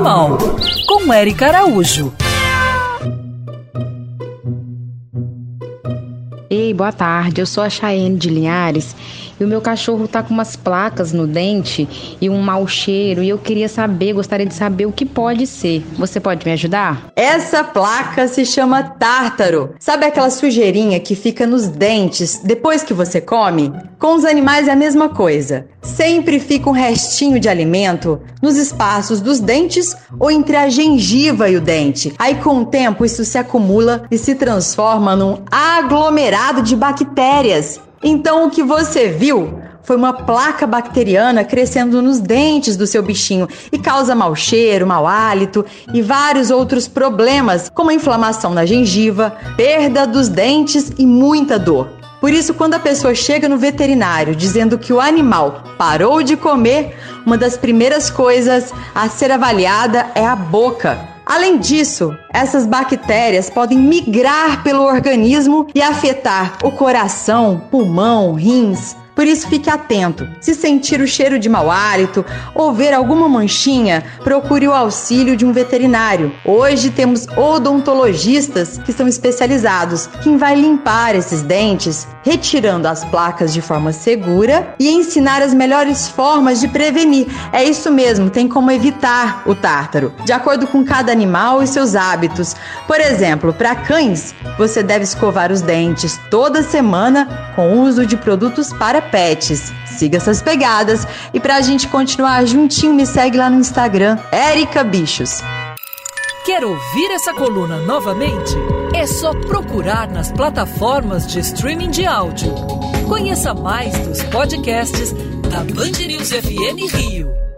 animal, com Eric Araújo. Ei, boa tarde. Eu sou a Chayenne de Linhares e o meu cachorro tá com umas placas no dente e um mau cheiro e eu queria saber, gostaria de saber o que pode ser. Você pode me ajudar? Essa placa se chama tártaro. Sabe aquela sujeirinha que fica nos dentes depois que você come? Com os animais é a mesma coisa. Sempre fica um restinho de alimento nos espaços dos dentes ou entre a gengiva e o dente. Aí com o tempo isso se acumula e se transforma num aglomerado de bactérias. Então o que você viu foi uma placa bacteriana crescendo nos dentes do seu bichinho e causa mau cheiro, mau hálito e vários outros problemas, como inflamação na gengiva, perda dos dentes e muita dor. Por isso, quando a pessoa chega no veterinário dizendo que o animal parou de comer, uma das primeiras coisas a ser avaliada é a boca. Além disso, essas bactérias podem migrar pelo organismo e afetar o coração, pulmão, rins, por isso, fique atento. Se sentir o cheiro de mau hálito ou ver alguma manchinha, procure o auxílio de um veterinário. Hoje temos odontologistas que são especializados, quem vai limpar esses dentes, retirando as placas de forma segura e ensinar as melhores formas de prevenir. É isso mesmo, tem como evitar o tártaro, de acordo com cada animal e seus hábitos. Por exemplo, para cães, você deve escovar os dentes toda semana com o uso de produtos para pets. Siga essas pegadas e pra gente continuar juntinho, me segue lá no Instagram, Erica Bichos. Quer ouvir essa coluna novamente? É só procurar nas plataformas de streaming de áudio. Conheça mais dos podcasts da Band News FM Rio.